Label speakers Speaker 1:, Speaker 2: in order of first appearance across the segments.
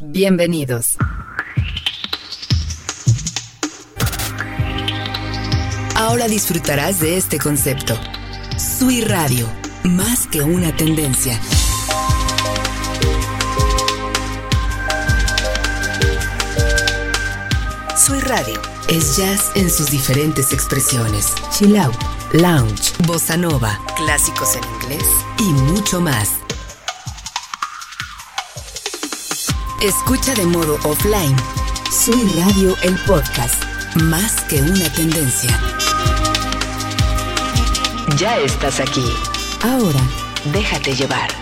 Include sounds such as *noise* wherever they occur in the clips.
Speaker 1: Bienvenidos. Ahora disfrutarás de este concepto. Sui Radio, más que una tendencia. Sui Radio es jazz en sus diferentes expresiones. Chill out, lounge, bossa nova, clásicos en inglés y mucho más. Escucha de modo offline. Sui Radio el podcast, más que una tendencia. Ya estás aquí. Ahora, déjate llevar.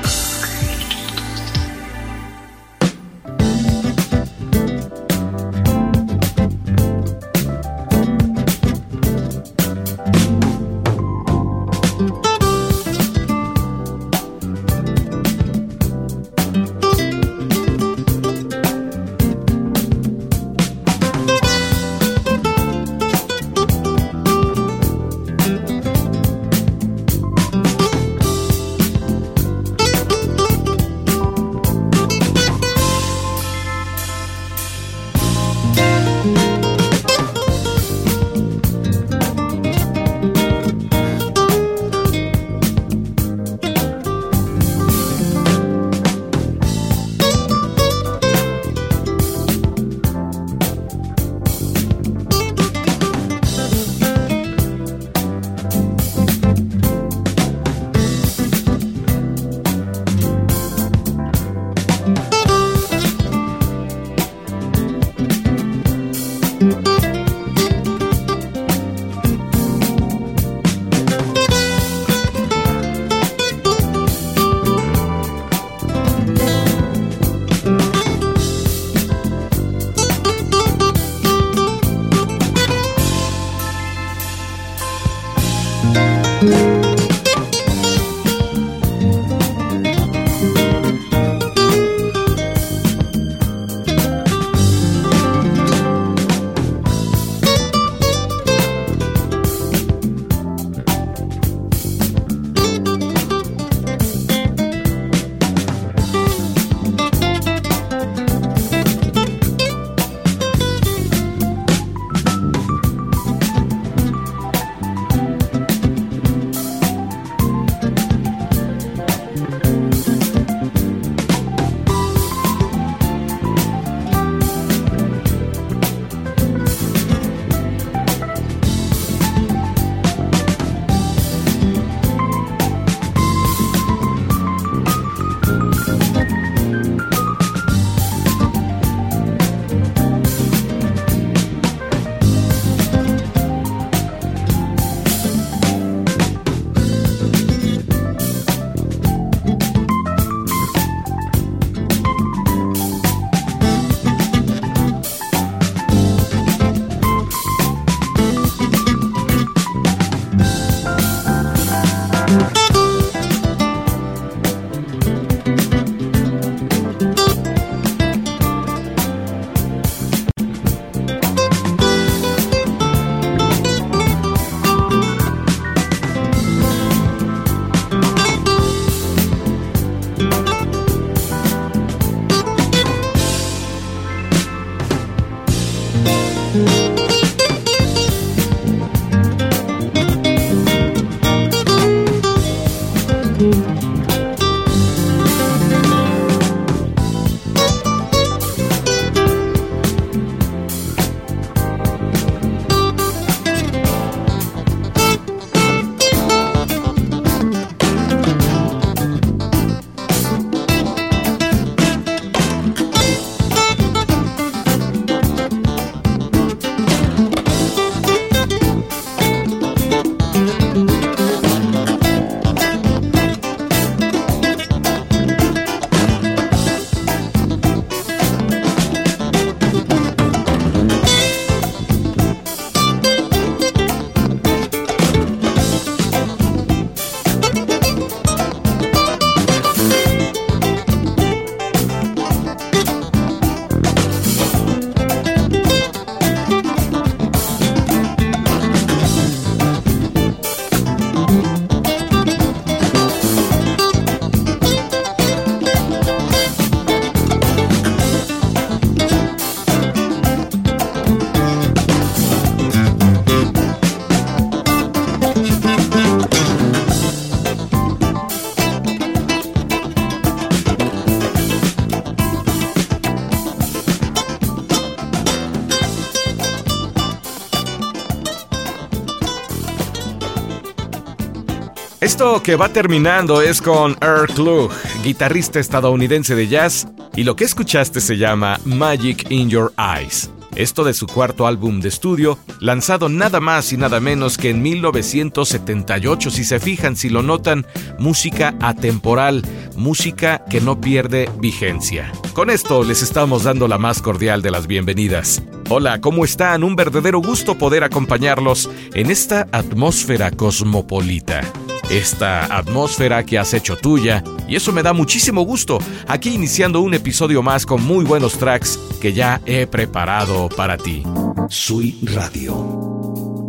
Speaker 2: Esto que va terminando es con Earl Klug, guitarrista estadounidense de jazz, y lo que escuchaste se llama Magic in Your Eyes. Esto de su cuarto álbum de estudio, lanzado nada más y nada menos que en 1978, si se fijan, si lo notan, música atemporal, música que no pierde vigencia. Con esto les estamos dando la más cordial de las bienvenidas. Hola, ¿cómo están? Un verdadero gusto poder acompañarlos en esta atmósfera cosmopolita esta atmósfera que has hecho tuya y eso me da muchísimo gusto aquí iniciando un episodio más con muy buenos tracks que ya he preparado para ti.
Speaker 1: Sui Radio.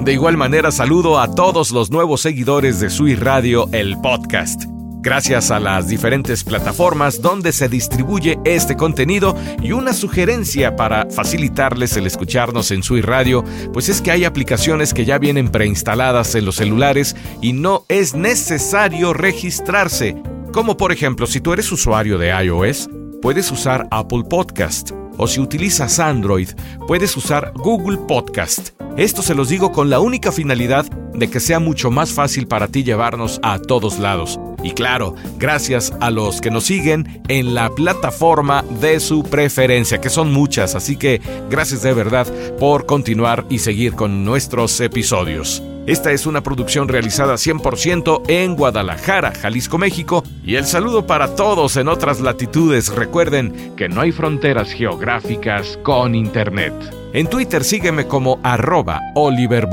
Speaker 2: De igual manera saludo a todos los nuevos seguidores de Sui Radio, el podcast gracias a las diferentes plataformas donde se distribuye este contenido y una sugerencia para facilitarles el escucharnos en su radio, pues es que hay aplicaciones que ya vienen preinstaladas en los celulares y no es necesario registrarse, como por ejemplo si tú eres usuario de iOS, puedes usar Apple Podcast o si utilizas Android, puedes usar Google Podcast. Esto se los digo con la única finalidad de que sea mucho más fácil para ti llevarnos a todos lados. Y claro, gracias a los que nos siguen en la plataforma de su preferencia, que son muchas, así que gracias de verdad por continuar y seguir con nuestros episodios. Esta es una producción realizada 100% en Guadalajara, Jalisco, México, y el saludo para todos en otras latitudes. Recuerden que no hay fronteras geográficas con Internet. En Twitter sígueme como arroba Oliver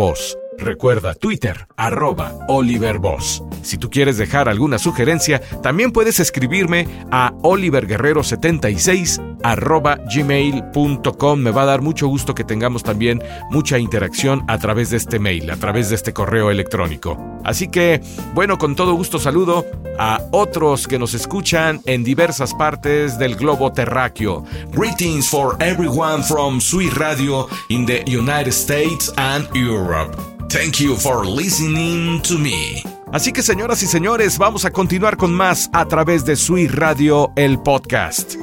Speaker 2: Recuerda Twitter, arroba Oliver Si tú quieres dejar alguna sugerencia, también puedes escribirme a oliverguerrero76 arroba gmail.com. Me va a dar mucho gusto que tengamos también mucha interacción a través de este mail, a través de este correo electrónico. Así que, bueno, con todo gusto saludo a otros que nos escuchan en diversas partes del globo terráqueo. Greetings for everyone from Sweet Radio in the United States and Europe. Thank you for listening to me. Así que señoras y señores, vamos a continuar con más a través de Sweet Radio, el podcast.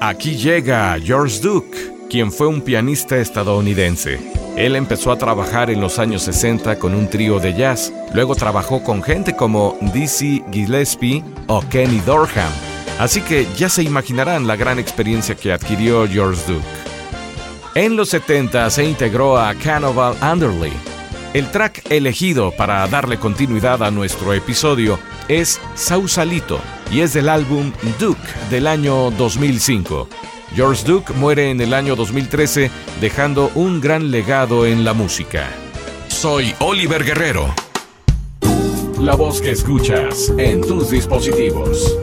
Speaker 2: Aquí llega George Duke, quien fue un pianista estadounidense. Él empezó a trabajar en los años 60 con un trío de jazz, luego trabajó con gente como Dizzy Gillespie o Kenny Dorham, así que ya se imaginarán la gran experiencia que adquirió George Duke. En los 70 se integró a Cannibal Underley. El track elegido para darle continuidad a nuestro episodio es Sausalito y es del álbum Duke del año 2005. George Duke muere en el año 2013 dejando un gran legado en la música. Soy Oliver Guerrero. La voz que escuchas en tus dispositivos.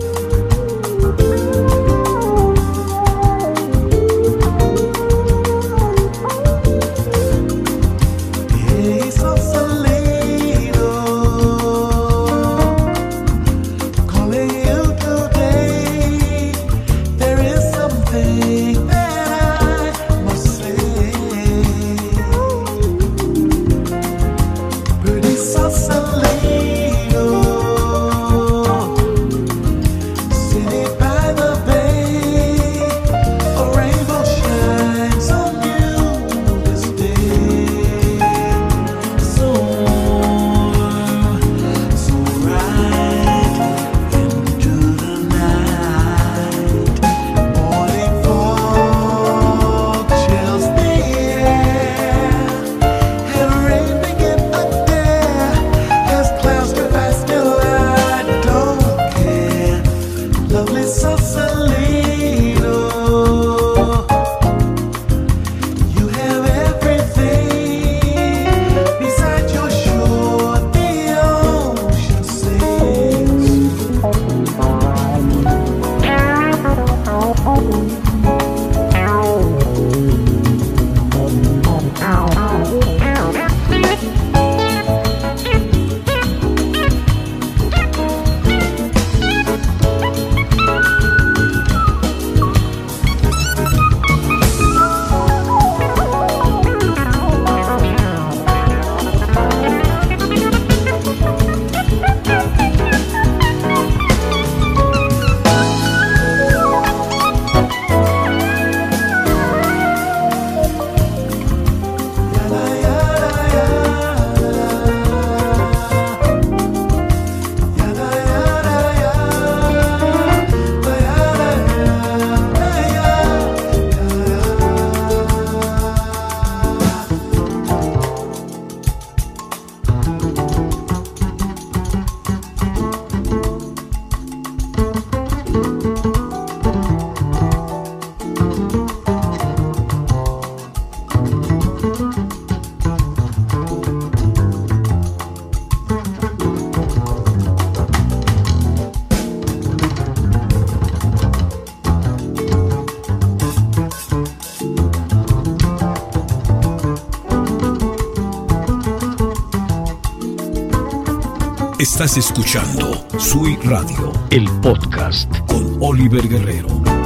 Speaker 3: Estás escuchando Sui Radio, el podcast con Oliver Guerrero.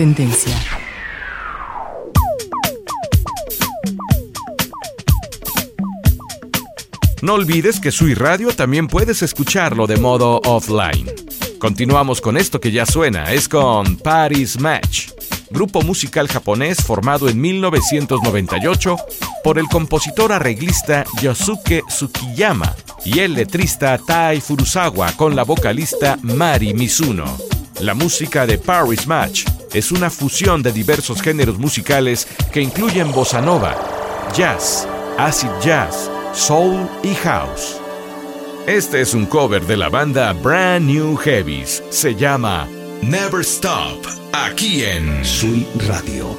Speaker 1: Tendencia.
Speaker 2: No olvides que Sui Radio también puedes escucharlo de modo offline. Continuamos con esto que ya suena, es con Paris Match, grupo musical japonés formado en 1998 por el compositor arreglista Yosuke Tsukiyama y el letrista Tai Furusawa con la vocalista Mari Mizuno. La música de Paris Match es una fusión de diversos géneros musicales que incluyen bossa nova, jazz, acid jazz, soul y house. Este es un cover de la banda Brand New Heavies. Se llama Never Stop, aquí en
Speaker 3: Sui Radio.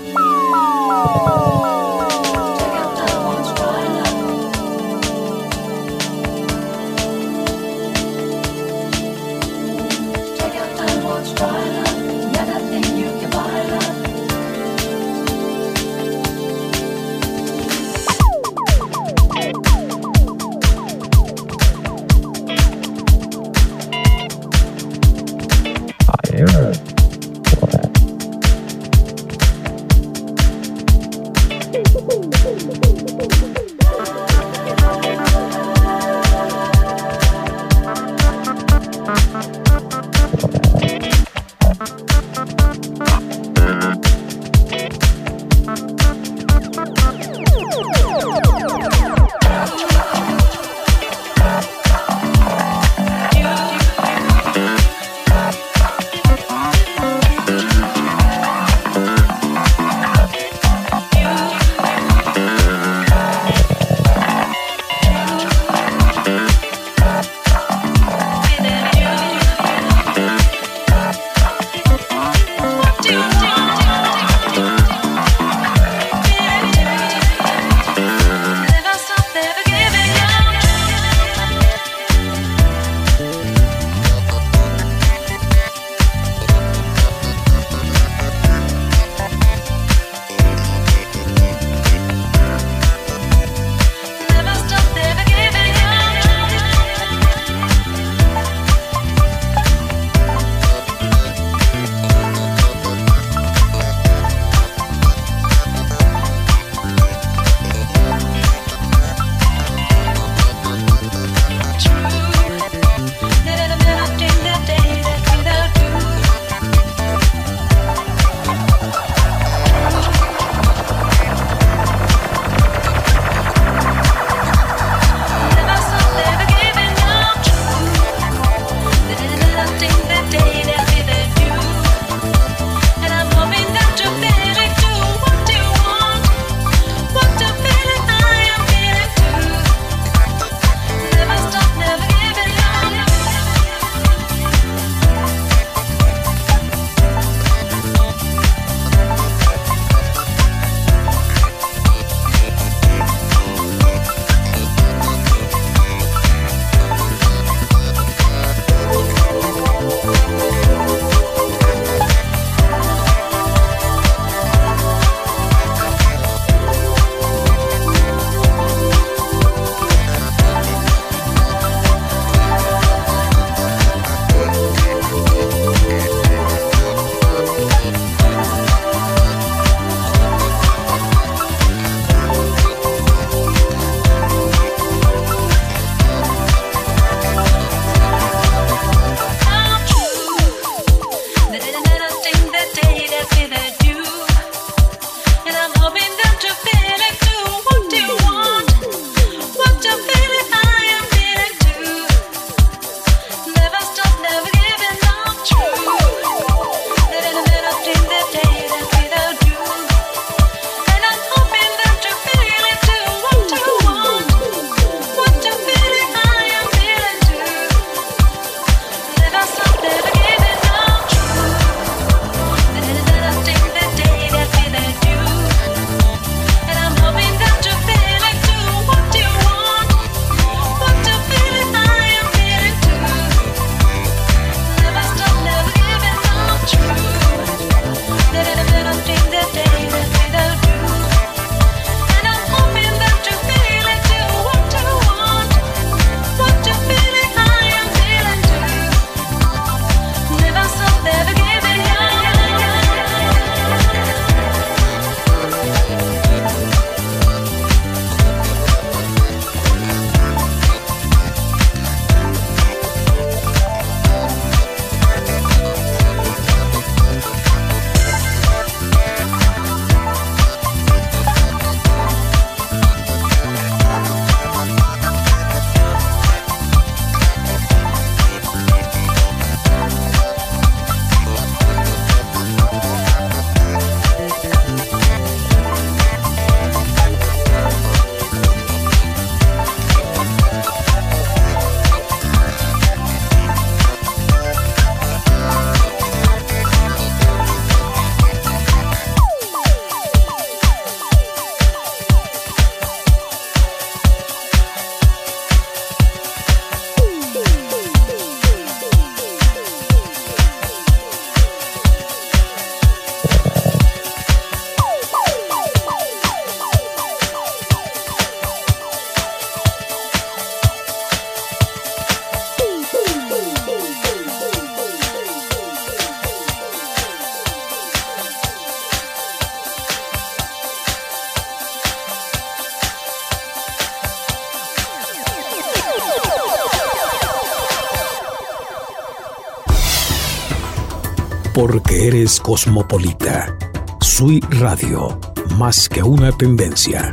Speaker 3: Cosmopolita. Sui Radio, más que una tendencia.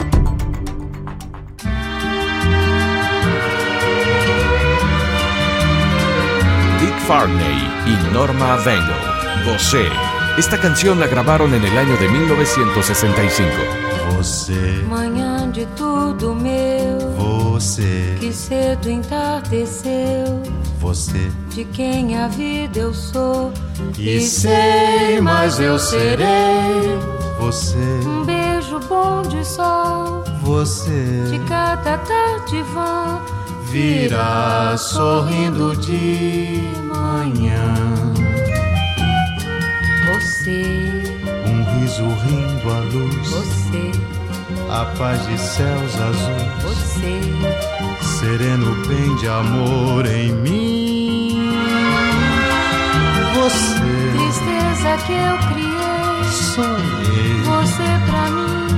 Speaker 2: Dick Farney y Norma Vengo. Você. Esta canción la grabaron en el año de 1965.
Speaker 4: Você.
Speaker 5: Manhã de tudo meu.
Speaker 4: Você.
Speaker 5: Que cedo entardeceu.
Speaker 4: Você.
Speaker 5: De quem a vida eu sou.
Speaker 4: E sei, mas eu serei. Você.
Speaker 5: Um beijo bom de sol.
Speaker 4: Você.
Speaker 5: De cada tarde vã.
Speaker 4: Virá sorrindo de manhã.
Speaker 5: Você.
Speaker 4: Um riso rindo à luz.
Speaker 5: Você.
Speaker 4: A paz de céus azuis.
Speaker 5: Você.
Speaker 4: Sereno bem de amor em mim. Você.
Speaker 5: Tristeza que eu criei.
Speaker 4: Sonhei.
Speaker 5: Você pra mim.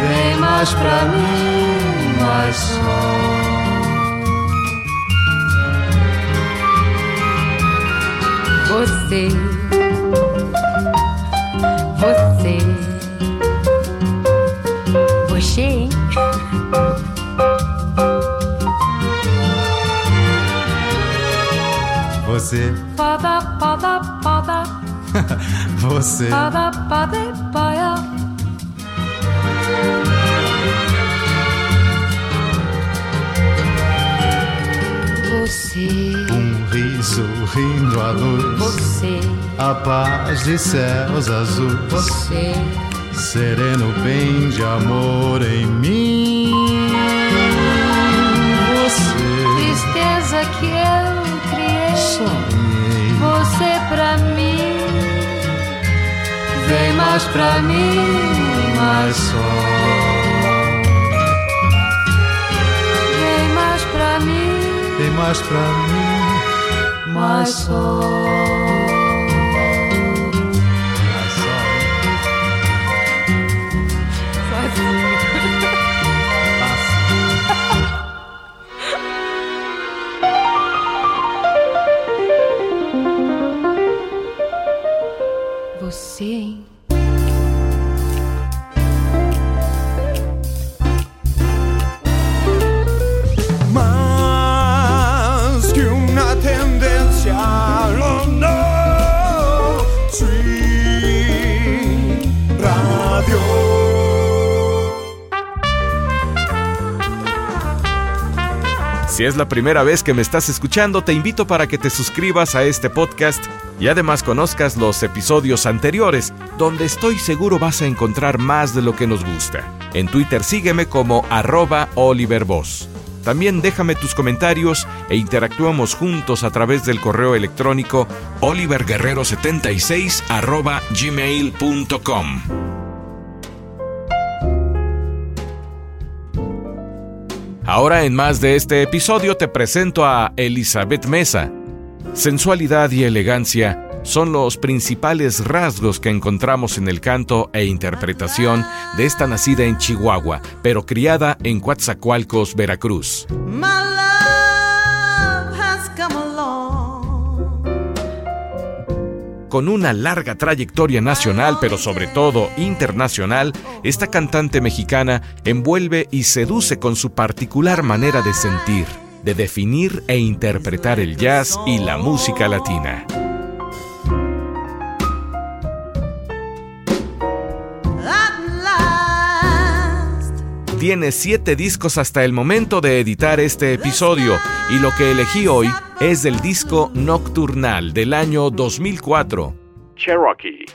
Speaker 4: Vem mais pra mim, mais só.
Speaker 5: Você. Você. Você,
Speaker 4: Você,
Speaker 5: Pada, pada, pada, *laughs*
Speaker 4: você,
Speaker 5: pada, pada, paia. Você,
Speaker 4: um riso rindo à luz.
Speaker 5: você,
Speaker 4: A paz de céus azuis.
Speaker 5: você,
Speaker 4: Sereno bem de amor em mim. Você,
Speaker 5: tristeza que.
Speaker 4: Sonhei.
Speaker 5: Você pra mim,
Speaker 4: Vem mais pra mim, mais só.
Speaker 5: vem mais pra mim,
Speaker 4: Vem mais pra mim,
Speaker 5: mais só.
Speaker 2: Si es la primera vez que me estás escuchando, te invito para que te suscribas a este podcast y además conozcas los episodios anteriores, donde estoy seguro vas a encontrar más de lo que nos gusta. En Twitter sígueme como arroba Oliver Voss. También déjame tus comentarios e interactuamos juntos a través del correo electrónico oliverguerrero76 arroba gmail.com. Ahora en más de este episodio te presento a Elizabeth Mesa. Sensualidad y elegancia son los principales rasgos que encontramos en el canto e interpretación de esta nacida en Chihuahua, pero criada en Coatzacoalcos, Veracruz. Con una larga trayectoria nacional, pero sobre todo internacional, esta cantante mexicana envuelve y seduce con su particular manera de sentir, de definir e interpretar el jazz y la música latina. Tiene siete discos hasta el momento de editar este episodio y lo que elegí hoy es del disco Nocturnal del año 2004. Cherokee.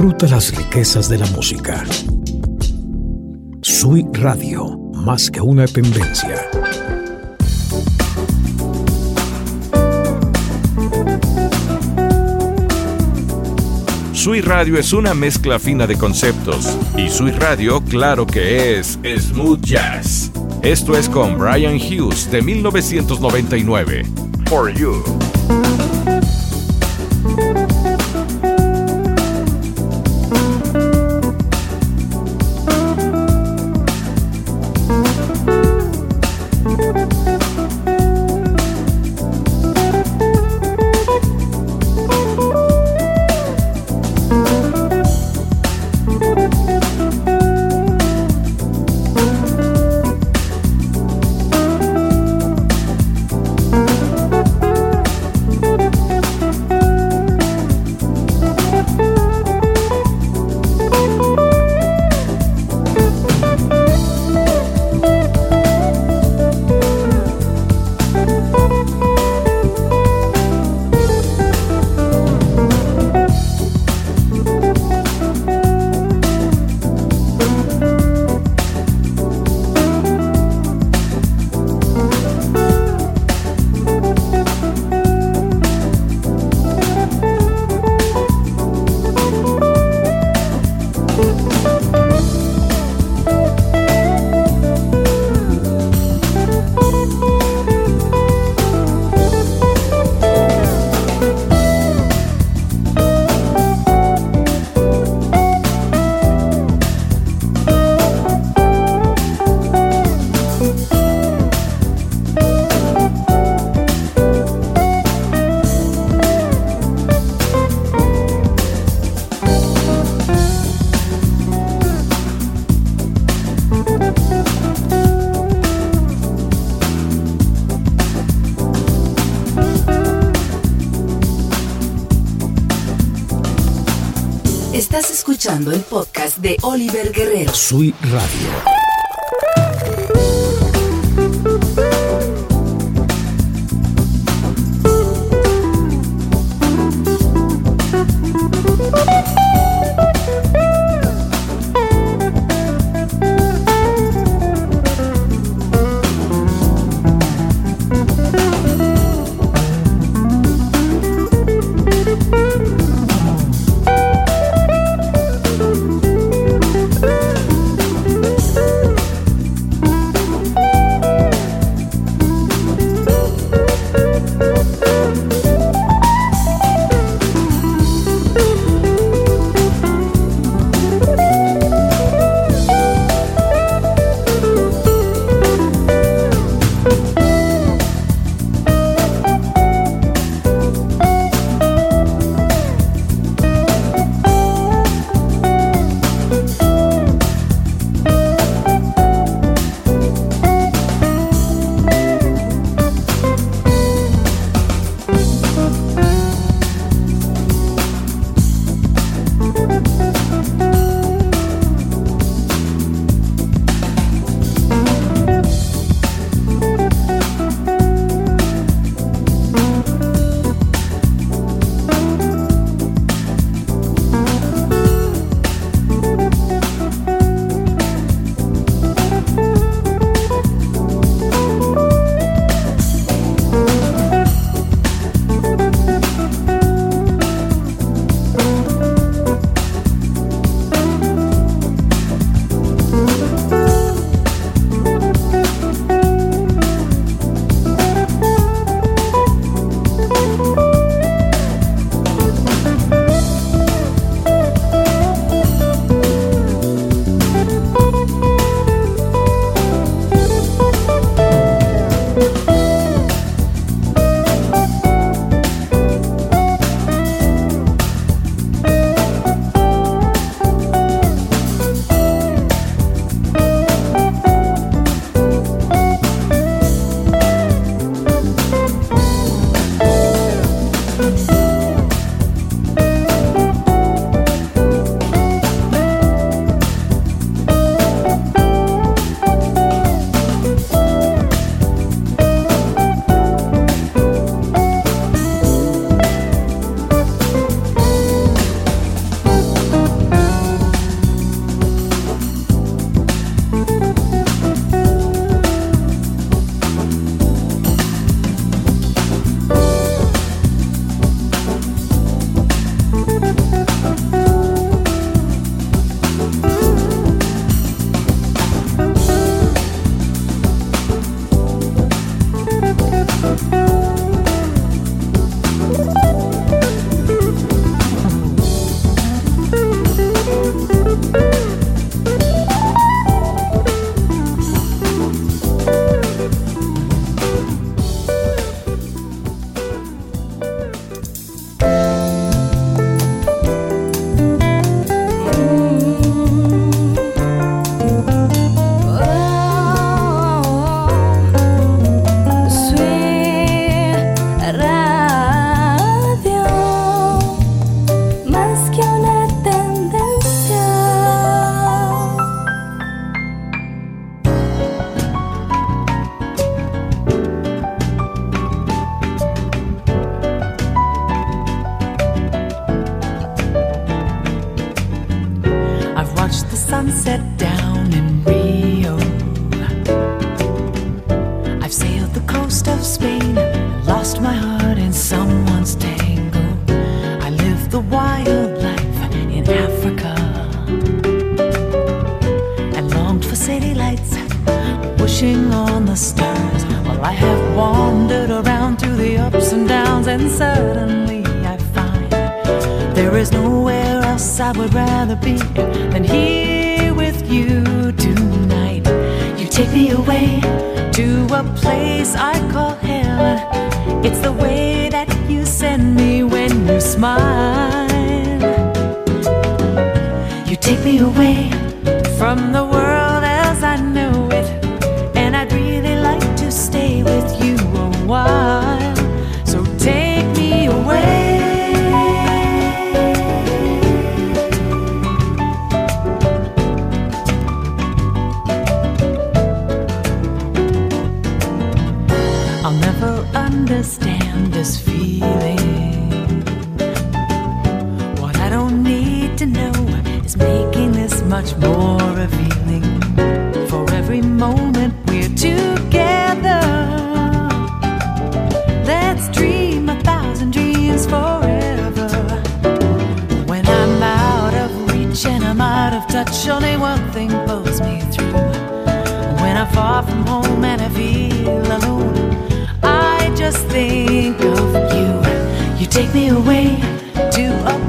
Speaker 6: Disfruta las riquezas de la música. Sui Radio, más que una tendencia.
Speaker 2: Sui Radio es una mezcla fina de conceptos. Y Sui Radio, claro que es smooth jazz. Esto es con Brian Hughes de 1999. For You.
Speaker 1: Escuchando el podcast de Oliver Guerrero.
Speaker 7: Soy Radio. There's nowhere else I would rather be than here with you tonight. You take me away to a place I call hell. It's the way that you send me when you smile. You take me away from the world as I know it, and I'd really like to stay with you a while. touch, only one thing pulls me through. When I'm far from home and I feel alone, I just think of you. You
Speaker 8: take me away to a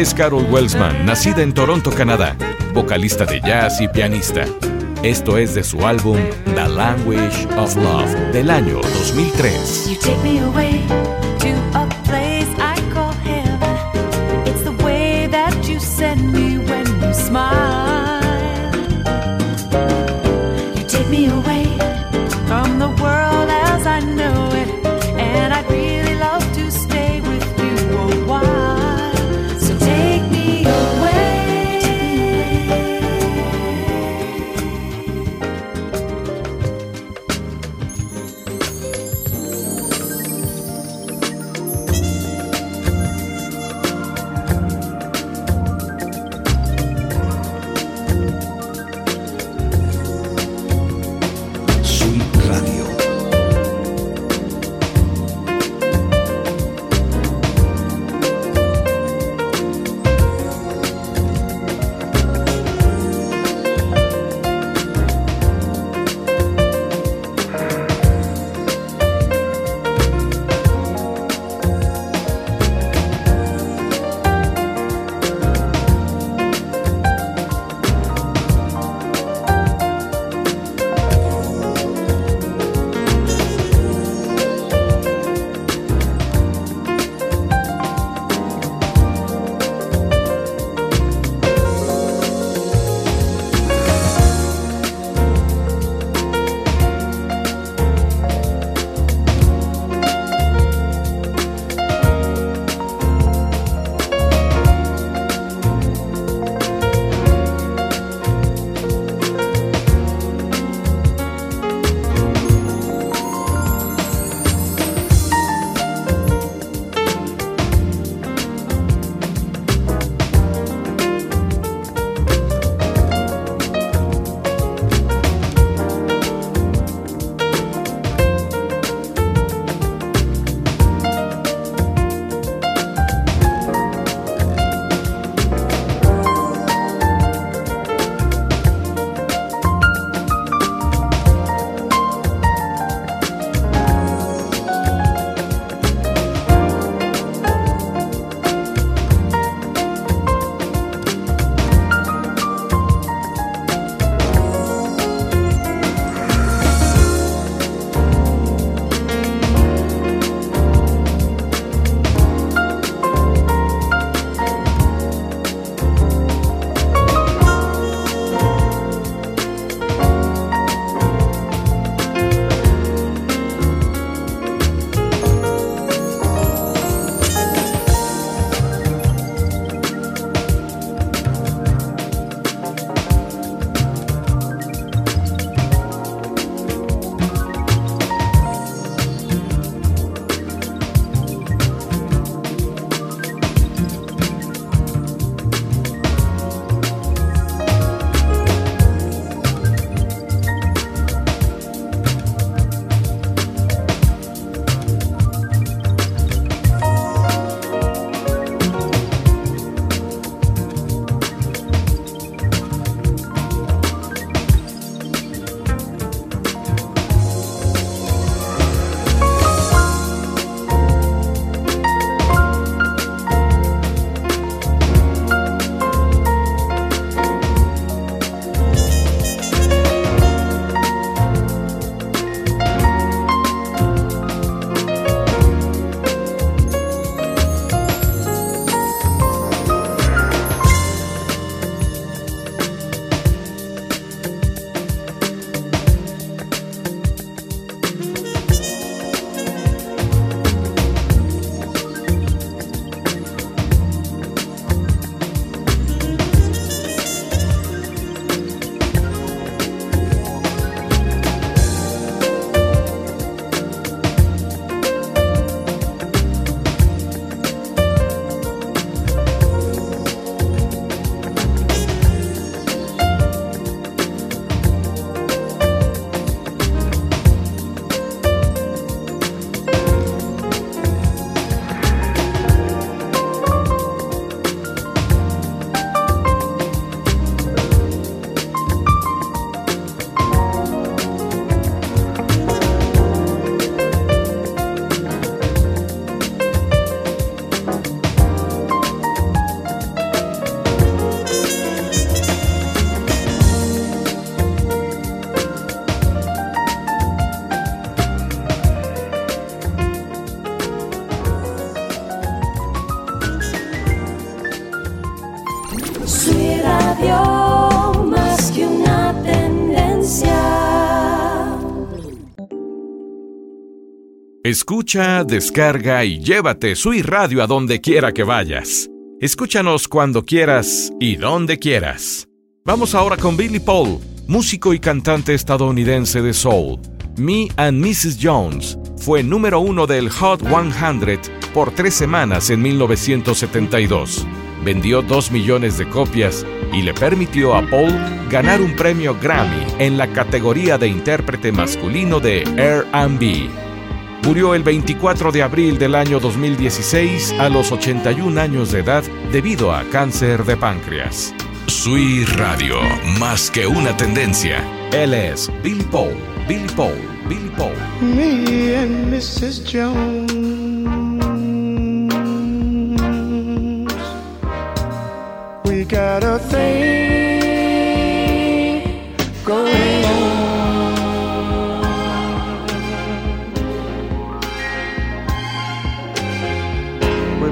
Speaker 8: es Carol Wellsman, nacida en Toronto, Canadá, vocalista de jazz y pianista. Esto es de su álbum The Language of Love del año 2003.
Speaker 2: Escucha, descarga y llévate Sui Radio a donde quiera que vayas. Escúchanos cuando quieras y donde quieras. Vamos ahora con Billy Paul, músico y cantante estadounidense de soul. Me and Mrs. Jones fue número uno del Hot 100 por tres semanas en 1972. Vendió dos millones de copias y le permitió a Paul ganar un premio Grammy en la categoría de intérprete masculino de RB. Murió el 24 de abril del año 2016 a los 81 años de edad debido a cáncer de páncreas.
Speaker 3: Sui Radio, más que una tendencia.
Speaker 2: Él es Billy Paul, Billy Paul, Billy Paul.
Speaker 9: Me and Mrs. Jones. We got a thing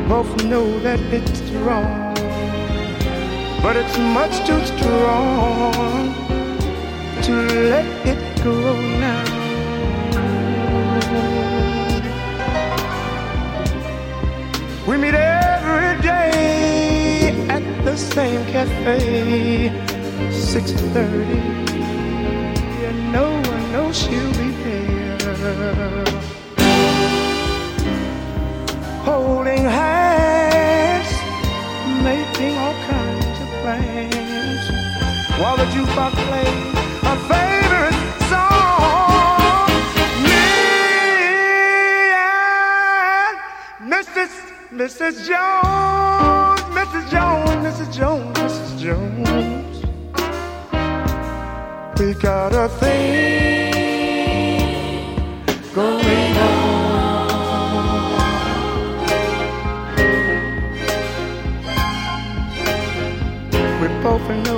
Speaker 9: both know that it's wrong, but it's much too strong to let it go now. We meet every day at the same cafe, 6:30. And no one knows she'll be there. Holding while the jukebox plays our favorite song. Me and Mrs. Mrs. Jones, Mrs. Jones, Mrs. Jones, Mrs. Jones. We got a thing going on. Both know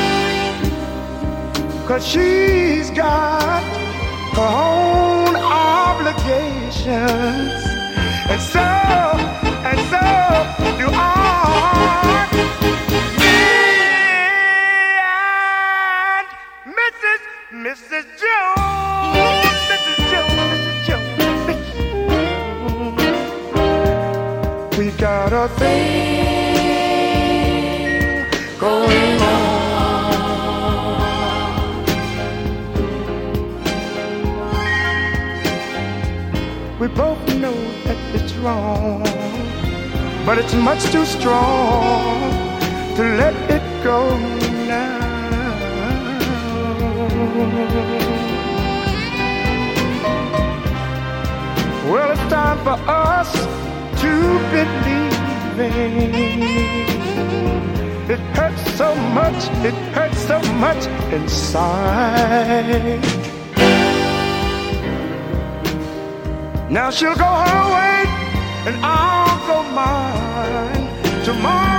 Speaker 9: Cause she's got her own obligations. And so, and so do I. it's much too strong to let it go now. Well, it's time for us to believe. It hurts so much, it hurts so much inside. Now she'll go her way and I'll go mine. Tomorrow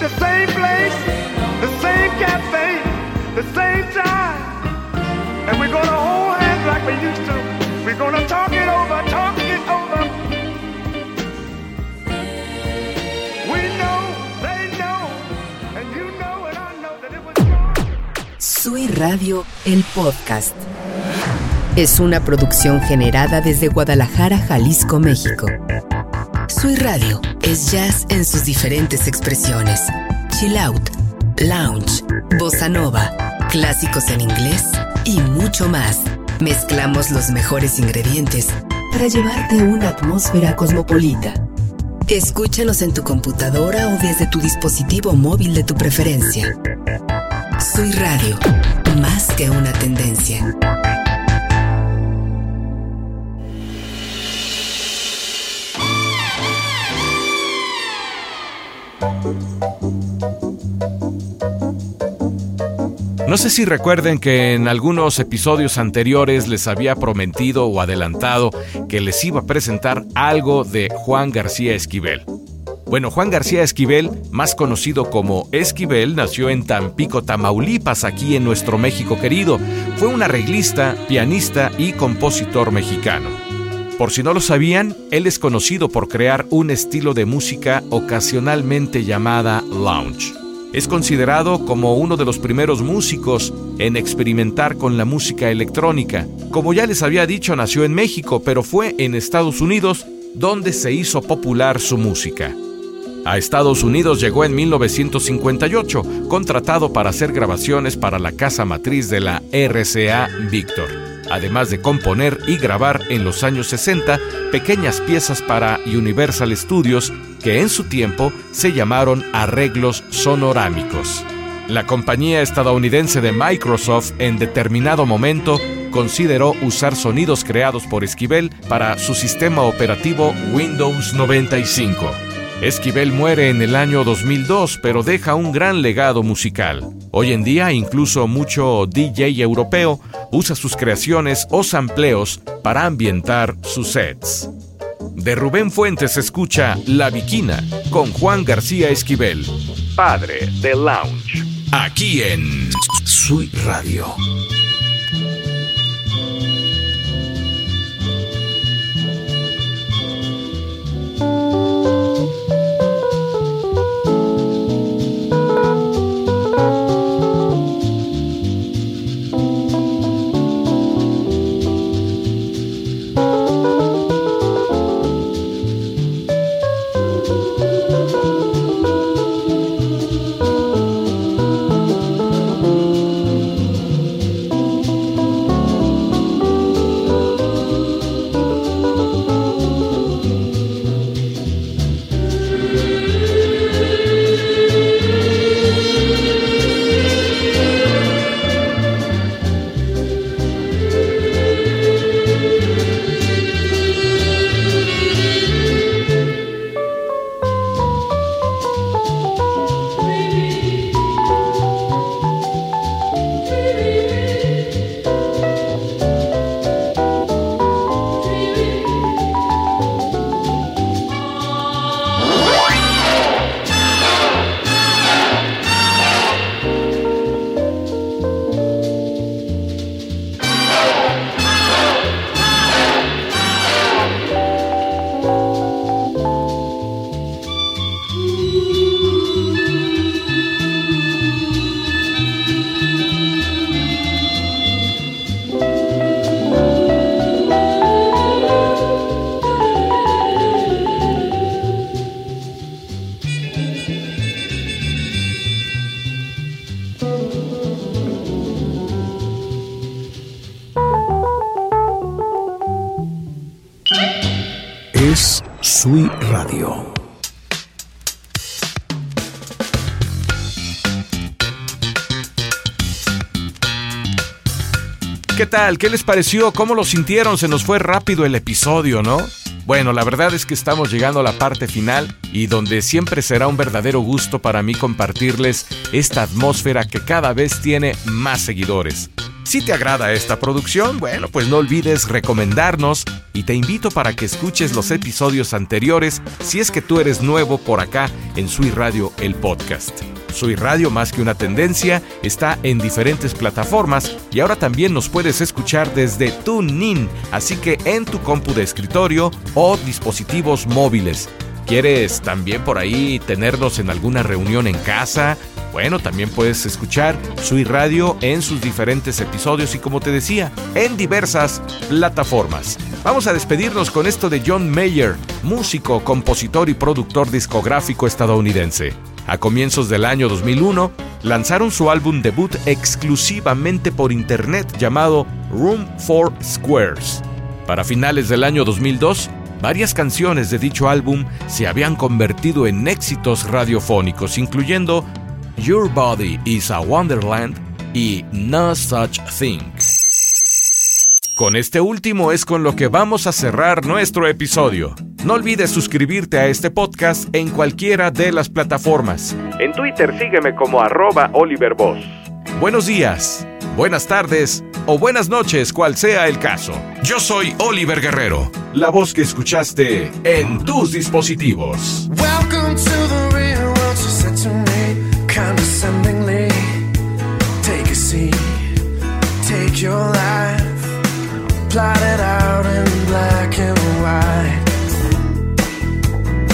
Speaker 9: at the same place, the same cafe, the same time. And hands like we used to. We're gonna talk it over, it over. We know, they know, and you know and I know that it was
Speaker 1: Radio, el podcast. Es una producción generada desde Guadalajara, Jalisco, México. Sui Radio es jazz en sus diferentes expresiones. Chill out, lounge, bossa nova, clásicos en inglés y mucho más. Mezclamos los mejores ingredientes para llevarte una atmósfera cosmopolita. Escúchanos en tu computadora o desde tu dispositivo móvil de tu preferencia. Soy Radio, más que una tendencia.
Speaker 2: No sé si recuerden que en algunos episodios anteriores les había prometido o adelantado que les iba a presentar algo de Juan García Esquivel. Bueno, Juan García Esquivel, más conocido como Esquivel, nació en Tampico, Tamaulipas, aquí en nuestro México querido. Fue un arreglista, pianista y compositor mexicano. Por si no lo sabían, él es conocido por crear un estilo de música ocasionalmente llamada lounge. Es considerado como uno de los primeros músicos en experimentar con la música electrónica. Como ya les había dicho, nació en México, pero fue en Estados Unidos donde se hizo popular su música. A Estados Unidos llegó en 1958, contratado para hacer grabaciones para la casa matriz de la RCA Victor además de componer y grabar en los años 60 pequeñas piezas para Universal Studios que en su tiempo se llamaron arreglos sonorámicos. La compañía estadounidense de Microsoft en determinado momento consideró usar sonidos creados por Esquivel para su sistema operativo Windows 95. Esquivel muere en el año 2002, pero deja un gran legado musical. Hoy en día, incluso mucho DJ europeo usa sus creaciones o sampleos para ambientar sus sets. De Rubén Fuentes escucha La Viquina con Juan García Esquivel, padre de Lounge, aquí en
Speaker 3: Sui Radio. Sui Radio.
Speaker 2: ¿Qué tal? ¿Qué les pareció? ¿Cómo lo sintieron? Se nos fue rápido el episodio, ¿no? Bueno, la verdad es que estamos llegando a la parte final y donde siempre será un verdadero gusto para mí compartirles esta atmósfera que cada vez tiene más seguidores. Si te agrada esta producción, bueno, pues no olvides recomendarnos y te invito para que escuches los episodios anteriores si es que tú eres nuevo por acá en Sui Radio el podcast. Sui Radio más que una tendencia está en diferentes plataformas y ahora también nos puedes escuchar desde TuneIn, así que en tu compu de escritorio o dispositivos móviles. ¿Quieres también por ahí tenernos en alguna reunión en casa? Bueno, también puedes escuchar Sui Radio en sus diferentes episodios y como te decía, en diversas plataformas. Vamos a despedirnos con esto de John Mayer, músico, compositor y productor discográfico estadounidense. A comienzos del año 2001, lanzaron su álbum debut exclusivamente por internet llamado Room for Squares. Para finales del año 2002, varias canciones de dicho álbum se habían convertido en éxitos radiofónicos, incluyendo Your Body is a Wonderland y No Such Thing. Con este último es con lo que vamos a cerrar nuestro episodio. No olvides suscribirte a este podcast en cualquiera de las plataformas. En Twitter sígueme como arroba Oliver Buenos días, buenas tardes o buenas noches, cual sea el caso. Yo soy Oliver Guerrero, la voz que escuchaste en tus dispositivos.
Speaker 3: Welcome to the your life, plot it out in black and white.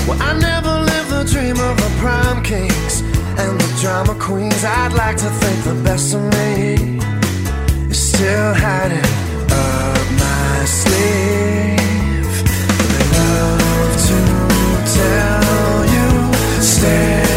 Speaker 3: Well, I never lived the dream of the prime kings and the drama queens. I'd like to think the best of me is still hiding up my sleeve. They love to tell you stay